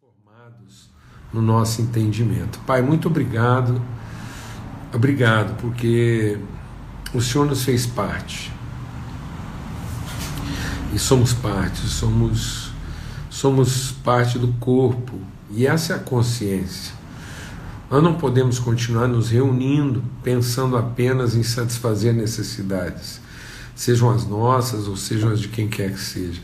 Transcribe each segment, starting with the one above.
transformados no nosso entendimento. Pai, muito obrigado, obrigado, porque o Senhor nos fez parte. E somos parte, somos, somos parte do corpo, e essa é a consciência. Nós não podemos continuar nos reunindo pensando apenas em satisfazer necessidades, sejam as nossas ou sejam as de quem quer que seja.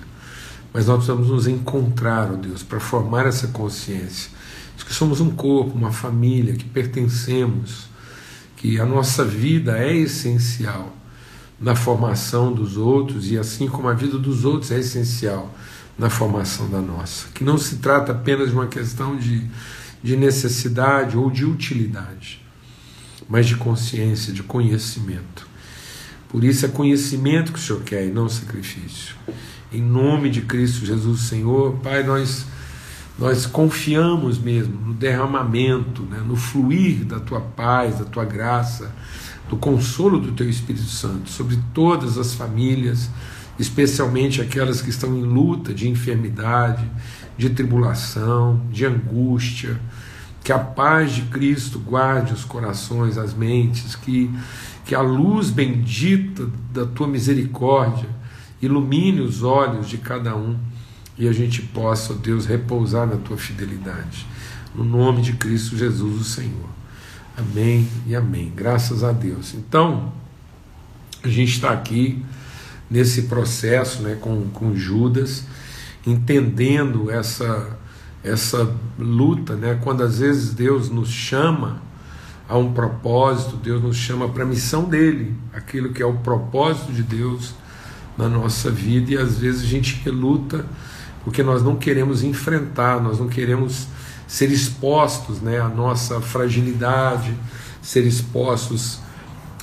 Mas nós precisamos nos encontrar, oh Deus, para formar essa consciência de que somos um corpo, uma família, que pertencemos, que a nossa vida é essencial na formação dos outros e assim como a vida dos outros é essencial na formação da nossa. Que não se trata apenas de uma questão de, de necessidade ou de utilidade, mas de consciência, de conhecimento. Por isso é conhecimento que o Senhor quer e não sacrifício. Em nome de Cristo Jesus, Senhor, Pai, nós nós confiamos mesmo no derramamento, né, no fluir da tua paz, da tua graça, do consolo do teu Espírito Santo sobre todas as famílias, especialmente aquelas que estão em luta de enfermidade, de tribulação, de angústia. Que a paz de Cristo guarde os corações, as mentes, que, que a luz bendita da tua misericórdia ilumine os olhos de cada um e a gente possa, ó Deus, repousar na tua fidelidade. No nome de Cristo Jesus, o Senhor. Amém e amém. Graças a Deus. Então, a gente está aqui nesse processo né, com, com Judas, entendendo essa, essa luta, né, quando às vezes Deus nos chama a um propósito, Deus nos chama para a missão dele, aquilo que é o propósito de Deus na nossa vida, e às vezes a gente reluta porque nós não queremos enfrentar, nós não queremos ser expostos né, à nossa fragilidade, ser expostos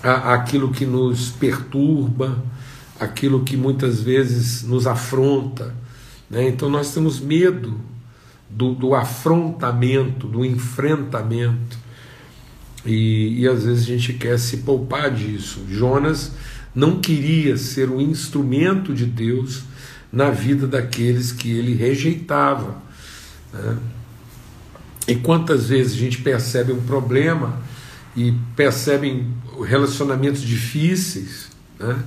à, àquilo que nos perturba, aquilo que muitas vezes nos afronta. Né? Então nós temos medo do, do afrontamento, do enfrentamento. E, e às vezes a gente quer se poupar disso. Jonas não queria ser o instrumento de Deus na vida daqueles que ele rejeitava. Né? E quantas vezes a gente percebe um problema e percebe relacionamentos difíceis, né?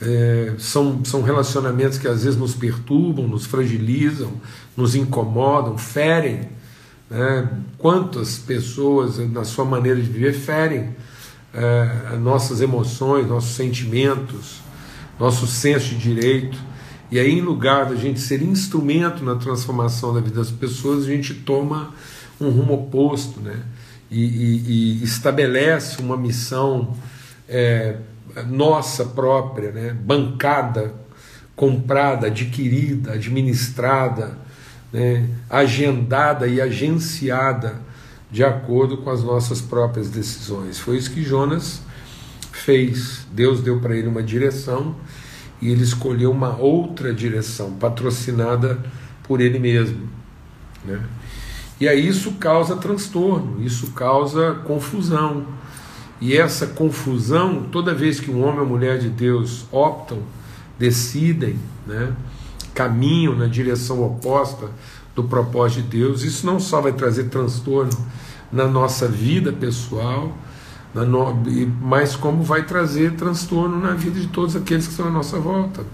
É, são, são relacionamentos que às vezes nos perturbam, nos fragilizam, nos incomodam, ferem. Né? Quantas pessoas, na sua maneira de viver, ferem é, nossas emoções, nossos sentimentos, nosso senso de direito. E aí, em lugar da gente ser instrumento na transformação da vida das pessoas, a gente toma um rumo oposto, né? E, e, e estabelece uma missão é, nossa própria, né? bancada, comprada, adquirida, administrada, né? agendada e agenciada de acordo com as nossas próprias decisões. Foi isso que Jonas fez. Deus deu para ele uma direção e ele escolheu uma outra direção, patrocinada por ele mesmo. Né? E aí isso causa transtorno, isso causa confusão. E essa confusão, toda vez que um homem ou mulher de Deus optam, decidem, né, caminham na direção oposta do propósito de Deus, isso não só vai trazer transtorno na nossa vida pessoal, mas como vai trazer transtorno na vida de todos aqueles que estão à nossa volta.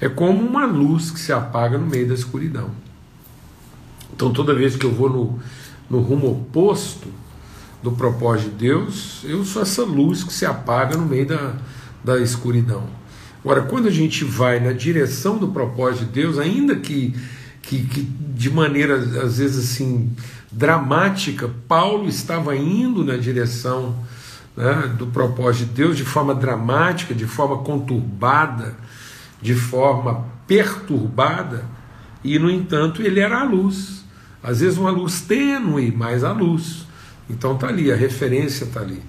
É como uma luz que se apaga no meio da escuridão. Então, toda vez que eu vou no, no rumo oposto do propósito de Deus, eu sou essa luz que se apaga no meio da, da escuridão. Agora, quando a gente vai na direção do propósito de Deus, ainda que, que, que de maneira às vezes assim dramática, Paulo estava indo na direção né, do propósito de Deus de forma dramática, de forma conturbada, de forma perturbada, e no entanto ele era a luz. Às vezes uma luz tênue, mas a luz. Então está ali, a referência está ali.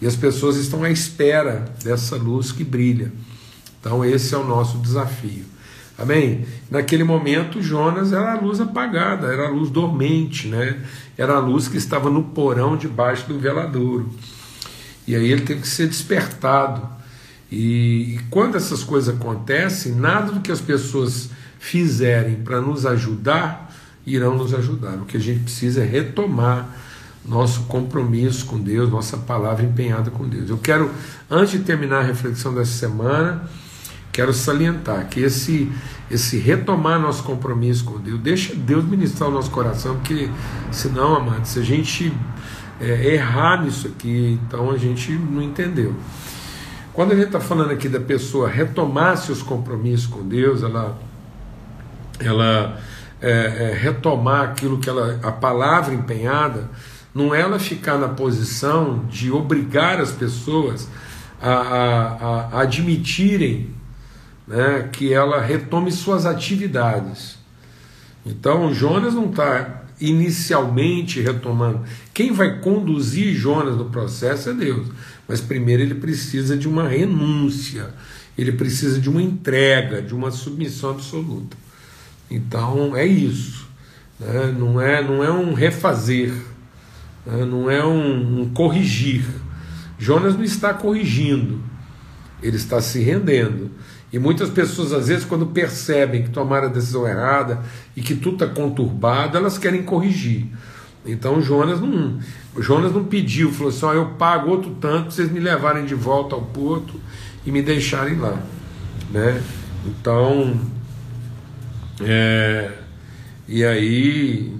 E as pessoas estão à espera dessa luz que brilha. Então esse é o nosso desafio. Amém? Naquele momento, Jonas era a luz apagada, era a luz dormente, né? era a luz que estava no porão debaixo do veladouro. E aí ele teve que ser despertado. E, e quando essas coisas acontecem, nada do que as pessoas fizerem para nos ajudar irão nos ajudar. O que a gente precisa é retomar nosso compromisso com Deus, nossa palavra empenhada com Deus. Eu quero, antes de terminar a reflexão dessa semana, quero salientar que esse, esse retomar nosso compromisso com Deus, deixa Deus ministrar o nosso coração, porque senão, amado, se a gente é, errar nisso aqui, então a gente não entendeu. Quando a gente está falando aqui da pessoa retomar seus compromissos com Deus, ela, ela é, é, retomar aquilo que ela, a palavra empenhada, não é ela ficar na posição de obrigar as pessoas a, a, a admitirem né, que ela retome suas atividades. Então, Jonas não está inicialmente retomando. Quem vai conduzir Jonas no processo é Deus. Mas primeiro ele precisa de uma renúncia, ele precisa de uma entrega, de uma submissão absoluta. Então é isso. Né? Não, é, não é um refazer, né? não é um, um corrigir. Jonas não está corrigindo, ele está se rendendo. E muitas pessoas, às vezes, quando percebem que tomaram a decisão errada e que tudo está conturbado, elas querem corrigir. Então Jonas não, Jonas não pediu, falou assim: eu pago outro tanto para vocês me levarem de volta ao porto e me deixarem lá. Né? Então, é, e aí,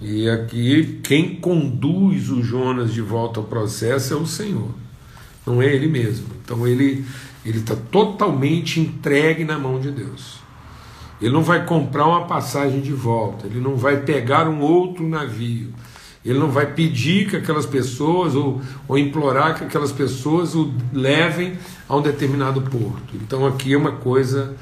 e aqui quem conduz o Jonas de volta ao processo é o Senhor, não é ele mesmo. Então ele ele está totalmente entregue na mão de Deus. Ele não vai comprar uma passagem de volta, ele não vai pegar um outro navio, ele não vai pedir que aquelas pessoas ou, ou implorar que aquelas pessoas o levem a um determinado porto. Então aqui é uma coisa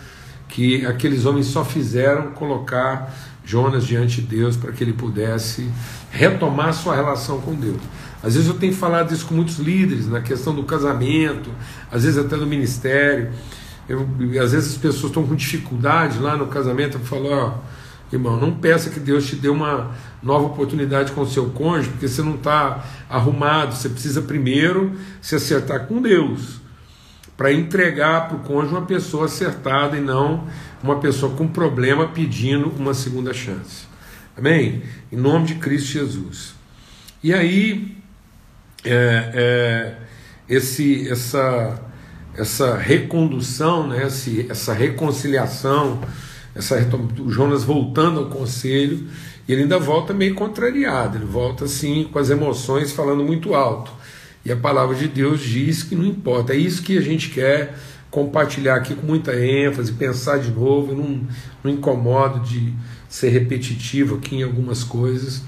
que aqueles homens só fizeram colocar Jonas diante de Deus para que ele pudesse retomar sua relação com Deus. Às vezes eu tenho falado isso com muitos líderes, na questão do casamento, às vezes até no ministério. Eu, às vezes as pessoas estão com dificuldade lá no casamento, eu falo, ó, irmão, não peça que Deus te dê uma nova oportunidade com o seu cônjuge, porque você não está arrumado, você precisa primeiro se acertar com Deus, para entregar para o cônjuge uma pessoa acertada e não uma pessoa com problema pedindo uma segunda chance. Amém? Em nome de Cristo Jesus. E aí, é, é, esse, essa, essa recondução, né, esse, essa reconciliação, essa, o Jonas voltando ao conselho, e ele ainda volta meio contrariado, ele volta assim com as emoções falando muito alto. E a palavra de Deus diz que não importa, é isso que a gente quer compartilhar aqui com muita ênfase, pensar de novo, não, não incomodo de ser repetitivo aqui em algumas coisas,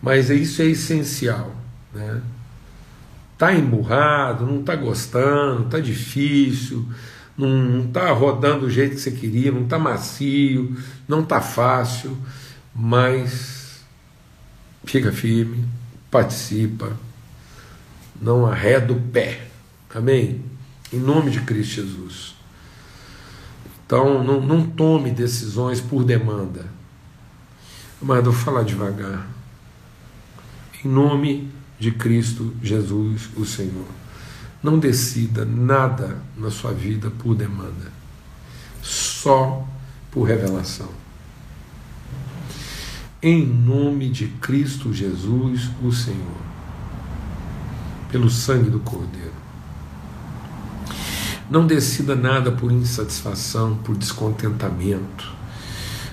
mas isso é essencial. Né? Tá emburrado, não está gostando, está difícil, não está rodando do jeito que você queria, não está macio, não está fácil, mas fica firme, participa, não arreda o pé. Amém? Em nome de Cristo Jesus. Então, não, não tome decisões por demanda. Mas eu vou falar devagar. Em nome de Cristo Jesus, o Senhor. Não decida nada na sua vida por demanda, só por revelação. Em nome de Cristo Jesus, o Senhor, pelo sangue do Cordeiro. Não decida nada por insatisfação, por descontentamento.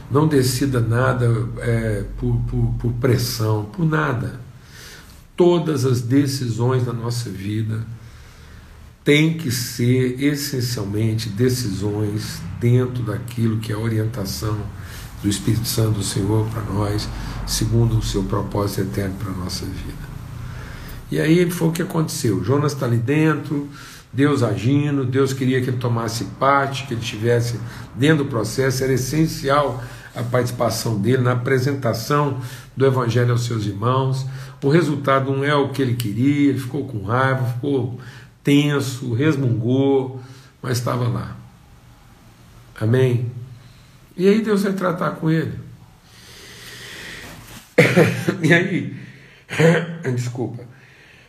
Não decida nada é, por, por, por pressão, por nada todas as decisões da nossa vida têm que ser essencialmente decisões dentro daquilo que é a orientação do Espírito Santo do Senhor para nós, segundo o seu propósito eterno para a nossa vida. E aí foi o que aconteceu. Jonas está ali dentro, Deus agindo, Deus queria que ele tomasse parte, que ele estivesse dentro do processo, era essencial a participação dele na apresentação do Evangelho aos seus irmãos. O resultado não é o que ele queria, ele ficou com raiva, ficou tenso, resmungou, mas estava lá. Amém? E aí Deus vai tratar com ele. e aí, desculpa.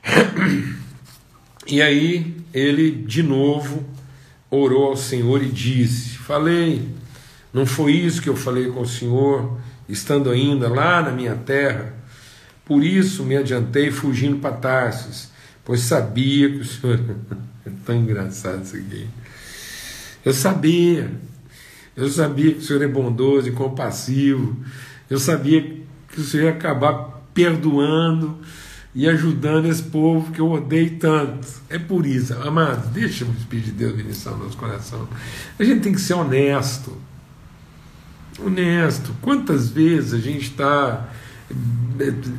E aí ele de novo orou ao Senhor e disse: Falei, Não foi isso que eu falei com o Senhor, estando ainda lá na minha terra? Por isso me adiantei fugindo para Tarsis, pois sabia que o Senhor. é tão engraçado isso aqui. Eu sabia, eu sabia que o Senhor é bondoso e compassivo, eu sabia que o Senhor ia acabar perdoando e ajudando esse povo que eu odeio tanto. É por isso, amados, deixa o Espírito de Deus ministrar no nosso coração. A gente tem que ser honesto. Honesto. Quantas vezes a gente está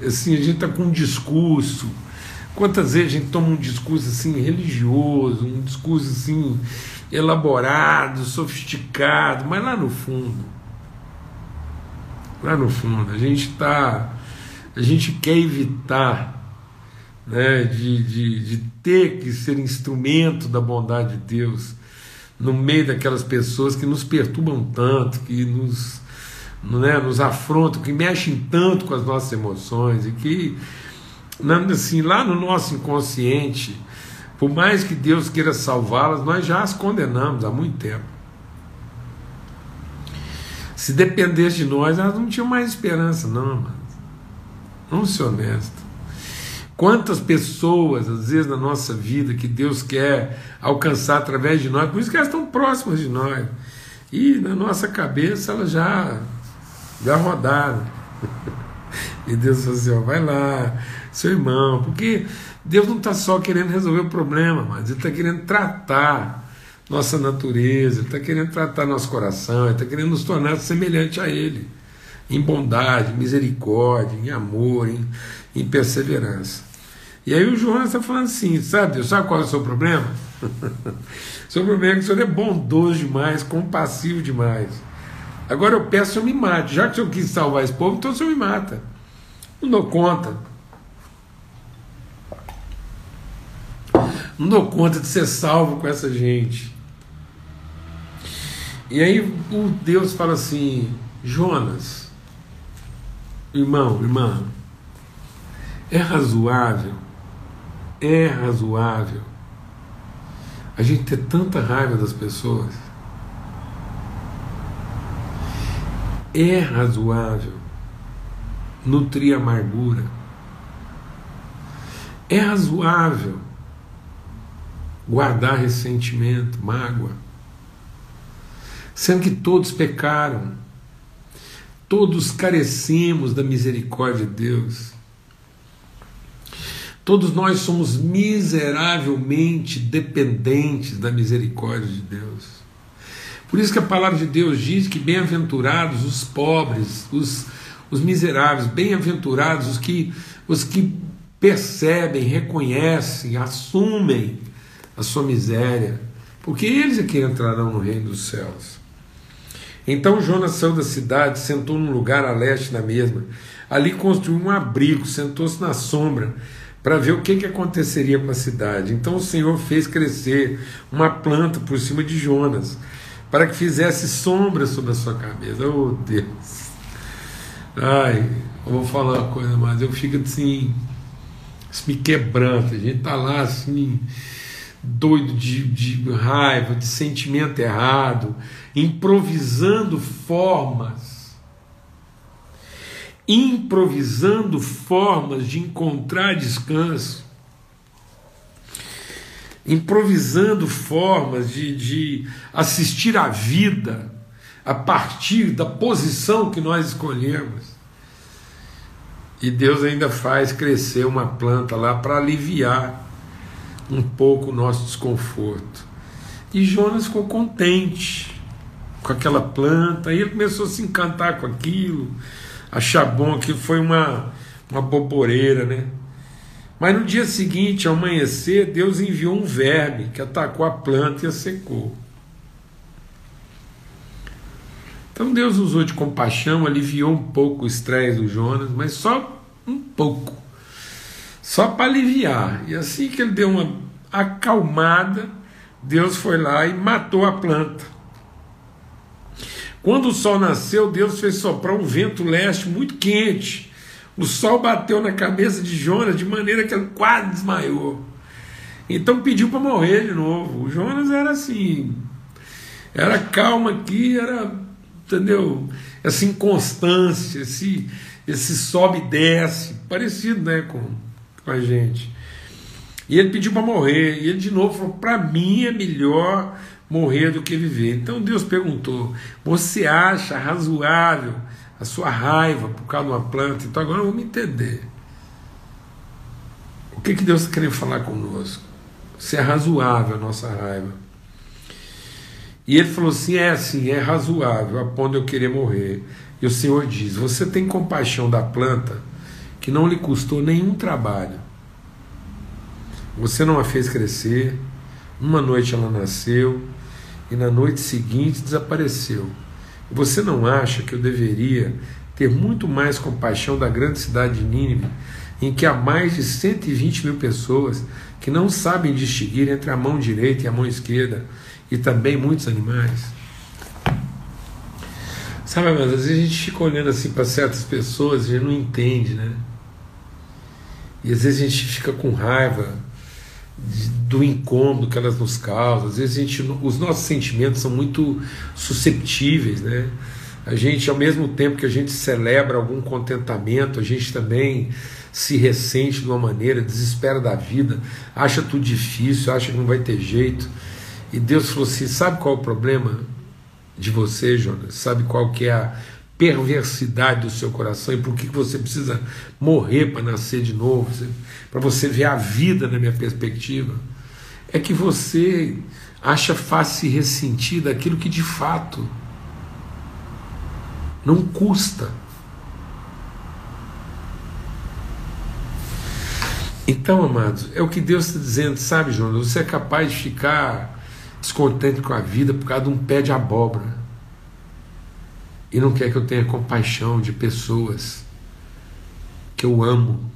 assim, a gente está com um discurso. Quantas vezes a gente toma um discurso assim religioso, um discurso assim elaborado, sofisticado, mas lá no fundo, lá no fundo, a gente está, a gente quer evitar né, de, de, de ter que ser instrumento da bondade de Deus no meio daquelas pessoas que nos perturbam tanto, que nos, né, nos afrontam, que mexem tanto com as nossas emoções e que, assim, lá no nosso inconsciente, por mais que Deus queira salvá-las, nós já as condenamos há muito tempo. Se dependesse de nós, elas não tinham mais esperança, não, mano. Vamos ser honestos. Quantas pessoas, às vezes, na nossa vida, que Deus quer alcançar através de nós, por isso que elas estão próximas de nós. E na nossa cabeça elas já, já rodaram. E Deus falou assim: ó, vai lá, seu irmão, porque Deus não está só querendo resolver o problema, mas Ele está querendo tratar nossa natureza, Ele está querendo tratar nosso coração, Ele está querendo nos tornar semelhante a Ele, em bondade, misericórdia, em amor, em, em perseverança. E aí o Jonas está falando assim, sabe Deus, sabe qual é o seu problema? o seu problema é que o senhor é bondoso demais, compassivo demais. Agora eu peço que o senhor me mate. Já que o senhor quis salvar esse povo, então o senhor me mata. Não dou conta. Não dou conta de ser salvo com essa gente. E aí o Deus fala assim: Jonas, irmão, irmã, é razoável, é razoável a gente ter tanta raiva das pessoas. É razoável nutrir amargura. É razoável guardar ressentimento, mágoa. Sendo que todos pecaram, todos carecemos da misericórdia de Deus. Todos nós somos miseravelmente dependentes da misericórdia de Deus. Por isso que a palavra de Deus diz que bem-aventurados os pobres, os, os miseráveis, bem-aventurados os que, os que percebem, reconhecem, assumem a sua miséria, porque eles é que entrarão no reino dos céus. Então Jonas saiu da cidade, sentou num lugar a leste na mesma. Ali construiu um abrigo, sentou-se na sombra para ver o que, que aconteceria com a cidade. Então o Senhor fez crescer uma planta por cima de Jonas, para que fizesse sombra sobre a sua cabeça. Oh Deus! Ai, eu vou falar uma coisa, mas eu fico assim, me quebranta. A gente está lá assim doido de, de raiva, de sentimento errado, improvisando formas, improvisando formas de encontrar descanso, improvisando formas de, de assistir à vida a partir da posição que nós escolhemos. E Deus ainda faz crescer uma planta lá para aliviar um pouco o nosso desconforto. E Jonas ficou contente com aquela planta, e ele começou a se encantar com aquilo, achar bom que foi uma, uma boboreira, né? Mas no dia seguinte, ao amanhecer, Deus enviou um verme que atacou a planta e a secou. Então Deus usou de compaixão, aliviou um pouco o estresse do Jonas, mas só um pouco só para aliviar. E assim que ele deu uma acalmada, Deus foi lá e matou a planta. Quando o sol nasceu, Deus fez soprar um vento leste muito quente. O sol bateu na cabeça de Jonas de maneira que ele quase desmaiou. Então pediu para morrer de novo. O Jonas era assim, era calmo aqui, era entendeu? Essa inconstância, esse, esse sobe e desce, parecido né, com, com a gente. E ele pediu para morrer, e ele de novo falou: para mim é melhor morrer do que viver. Então Deus perguntou: você acha razoável a sua raiva por causa de uma planta? Então agora vamos entender. O que, que Deus está querendo falar conosco? Se é razoável a nossa raiva. E ele falou assim: é assim, é razoável, a ponto de eu querer morrer. E o Senhor diz: Você tem compaixão da planta que não lhe custou nenhum trabalho. Você não a fez crescer, uma noite ela nasceu e na noite seguinte desapareceu. Você não acha que eu deveria ter muito mais compaixão da grande cidade de Nínive, em que há mais de 120 mil pessoas que não sabem distinguir entre a mão direita e a mão esquerda, e também muitos animais? Sabe, mas às vezes a gente fica olhando assim para certas pessoas e não entende, né? E às vezes a gente fica com raiva do incômodo que elas nos causam. Às vezes a gente, os nossos sentimentos são muito susceptíveis, né? A gente, ao mesmo tempo que a gente celebra algum contentamento, a gente também se ressente de uma maneira, desespera da vida, acha tudo difícil, acha que não vai ter jeito. E Deus falou assim: sabe qual é o problema? de você, Jonas, sabe qual que é a perversidade do seu coração e por que você precisa morrer para nascer de novo, para você ver a vida na minha perspectiva, é que você acha fácil se ressentir daquilo que de fato não custa. Então, amados, é o que Deus está dizendo, sabe, Jonas? Você é capaz de ficar descontente com a vida por causa de um pé de abóbora. E não quer que eu tenha compaixão de pessoas que eu amo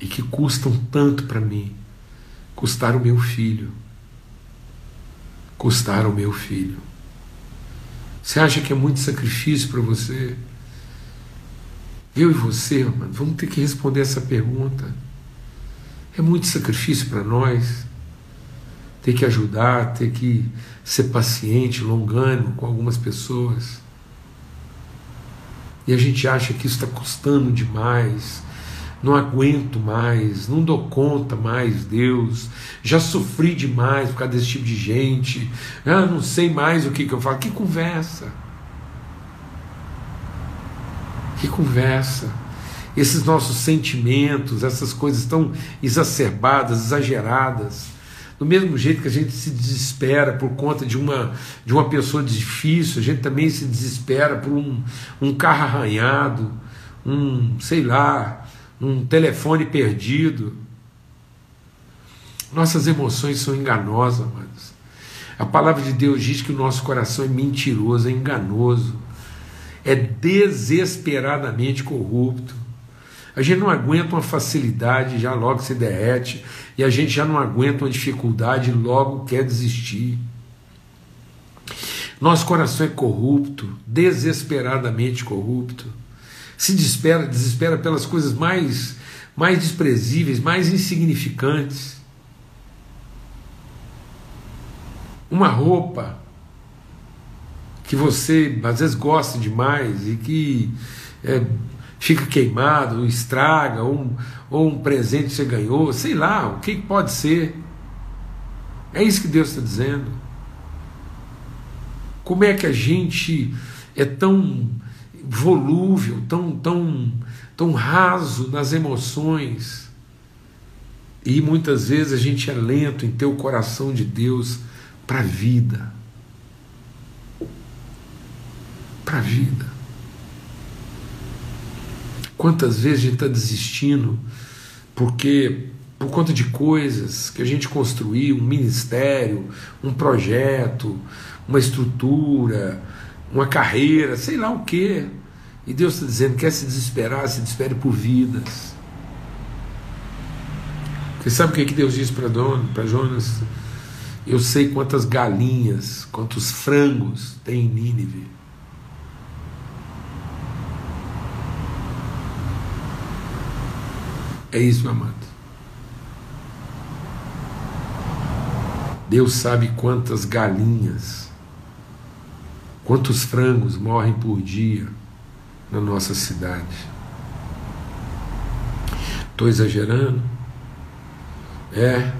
e que custam tanto para mim. Custaram o meu filho. Custaram o meu filho. Você acha que é muito sacrifício para você? Eu e você, mano, vamos ter que responder essa pergunta. É muito sacrifício para nós ter que ajudar, ter que ser paciente, longânimo com algumas pessoas. E a gente acha que isso está custando demais, não aguento mais, não dou conta mais, Deus, já sofri demais por causa desse tipo de gente, ah, não sei mais o que, que eu falo. Que conversa! Que conversa! Esses nossos sentimentos, essas coisas tão exacerbadas, exageradas, do mesmo jeito que a gente se desespera por conta de uma, de uma pessoa difícil, a gente também se desespera por um, um carro arranhado, um, sei lá, um telefone perdido. Nossas emoções são enganosas, amados. A palavra de Deus diz que o nosso coração é mentiroso, é enganoso, é desesperadamente corrupto. A gente não aguenta uma facilidade, já logo se derrete, e a gente já não aguenta uma dificuldade logo quer desistir. Nosso coração é corrupto, desesperadamente corrupto. Se desespera, desespera pelas coisas mais, mais desprezíveis, mais insignificantes. Uma roupa que você às vezes gosta demais e que é, fica queimado, estraga, ou um, ou um presente que você ganhou, sei lá, o que pode ser. É isso que Deus está dizendo. Como é que a gente é tão volúvel, tão, tão, tão raso nas emoções, e muitas vezes a gente é lento em ter o coração de Deus para a vida. Para a vida. Quantas vezes a gente está desistindo porque por conta de coisas que a gente construiu, um ministério, um projeto, uma estrutura, uma carreira, sei lá o que. E Deus está dizendo: quer se desesperar, se desespere por vidas. Você sabe o que, é que Deus diz para Jonas? Eu sei quantas galinhas, quantos frangos tem em Nínive. É isso, meu amado. Deus sabe quantas galinhas, Quantos frangos morrem por dia na nossa cidade? Estou exagerando? É.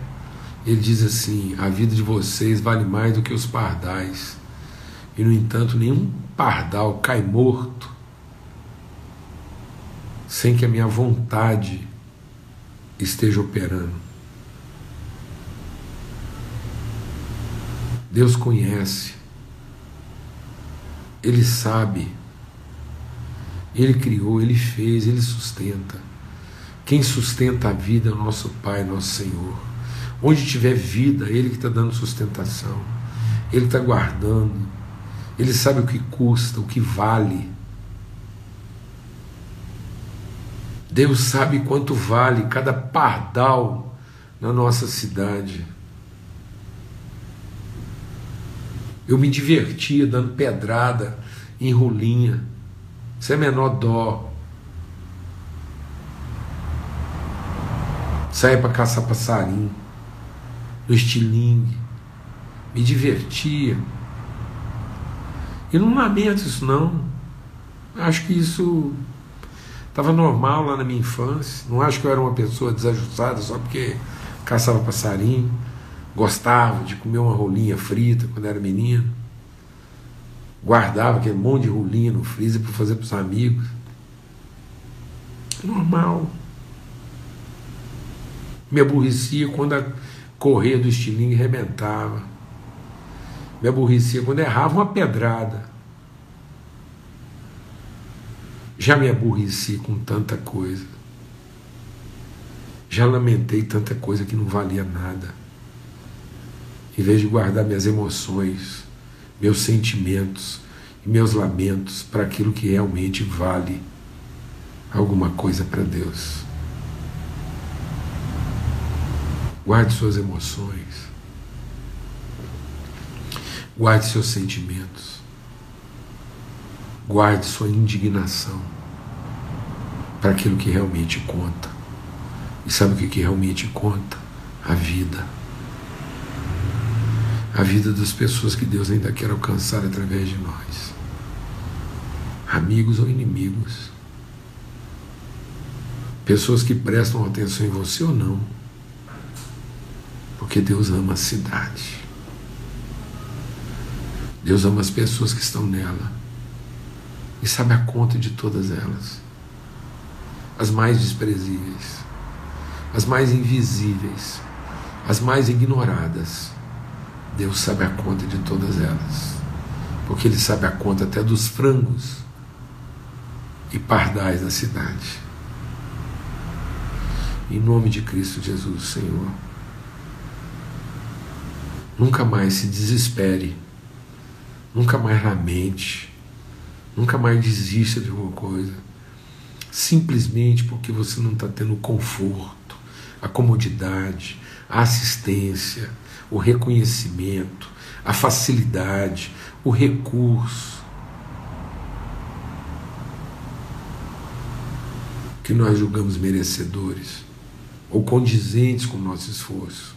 Ele diz assim: a vida de vocês vale mais do que os pardais. E, no entanto, nenhum pardal cai morto sem que a minha vontade esteja operando. Deus conhece, Ele sabe, Ele criou, Ele fez, Ele sustenta. Quem sustenta a vida é o nosso Pai, nosso Senhor. Onde tiver vida, Ele que está dando sustentação, Ele está guardando, Ele sabe o que custa, o que vale. Deus sabe quanto vale cada pardal na nossa cidade. Eu me divertia dando pedrada em rolinha, sem menor dó. Saía para caçar passarinho, no estilingue, me divertia. E não lamento isso não. Acho que isso Estava normal lá na minha infância. Não acho que eu era uma pessoa desajustada só porque caçava passarinho. Gostava de comer uma rolinha frita quando era menino. Guardava aquele monte de rolinha no freezer para fazer para os amigos. Normal. Me aborrecia quando a correia do estilingue arrebentava. Me aborrecia quando errava uma pedrada. Já me aborreci com tanta coisa. Já lamentei tanta coisa que não valia nada. Em vez de guardar minhas emoções, meus sentimentos e meus lamentos para aquilo que realmente vale alguma coisa para Deus. Guarde suas emoções. Guarde seus sentimentos. Guarde sua indignação para aquilo que realmente conta. E sabe o que, que realmente conta? A vida. A vida das pessoas que Deus ainda quer alcançar através de nós. Amigos ou inimigos. Pessoas que prestam atenção em você ou não. Porque Deus ama a cidade. Deus ama as pessoas que estão nela e sabe a conta de todas elas. As mais desprezíveis, as mais invisíveis, as mais ignoradas. Deus sabe a conta de todas elas, porque Ele sabe a conta até dos frangos e pardais da cidade. Em nome de Cristo Jesus, Senhor. Nunca mais se desespere, nunca mais lamente, Nunca mais desista de alguma coisa. Simplesmente porque você não está tendo o conforto, a comodidade, a assistência, o reconhecimento, a facilidade, o recurso. Que nós julgamos merecedores ou condizentes com o nosso esforço.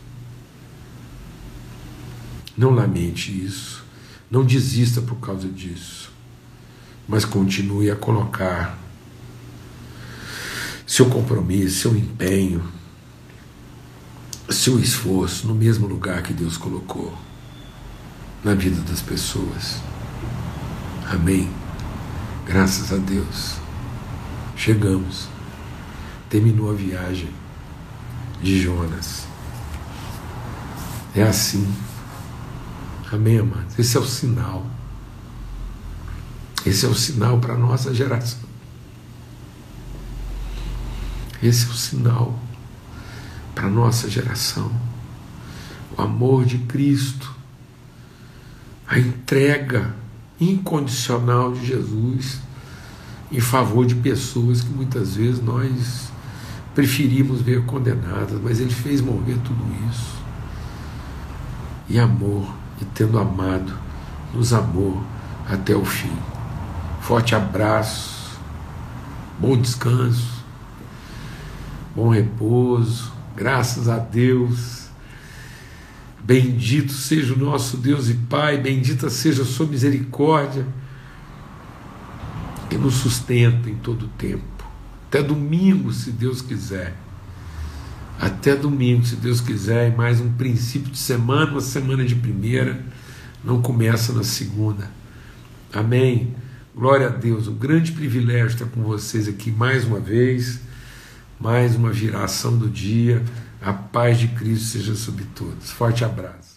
Não lamente isso. Não desista por causa disso mas continue a colocar seu compromisso, seu empenho, seu esforço no mesmo lugar que Deus colocou na vida das pessoas. Amém. Graças a Deus. Chegamos. Terminou a viagem de Jonas. É assim. Amém, amados? Esse é o sinal esse é o sinal para a nossa geração. Esse é o sinal para a nossa geração. O amor de Cristo, a entrega incondicional de Jesus em favor de pessoas que muitas vezes nós preferimos ver condenadas, mas Ele fez morrer tudo isso. E amor, e tendo amado, nos amou até o fim. Forte abraço, bom descanso, bom repouso, graças a Deus. Bendito seja o nosso Deus e Pai, bendita seja a Sua misericórdia, que nos sustenta em todo o tempo. Até domingo, se Deus quiser. Até domingo, se Deus quiser, e mais um princípio de semana, uma semana de primeira, não começa na segunda. Amém. Glória a Deus, um grande privilégio estar com vocês aqui mais uma vez, mais uma viração do dia. A paz de Cristo seja sobre todos. Forte abraço.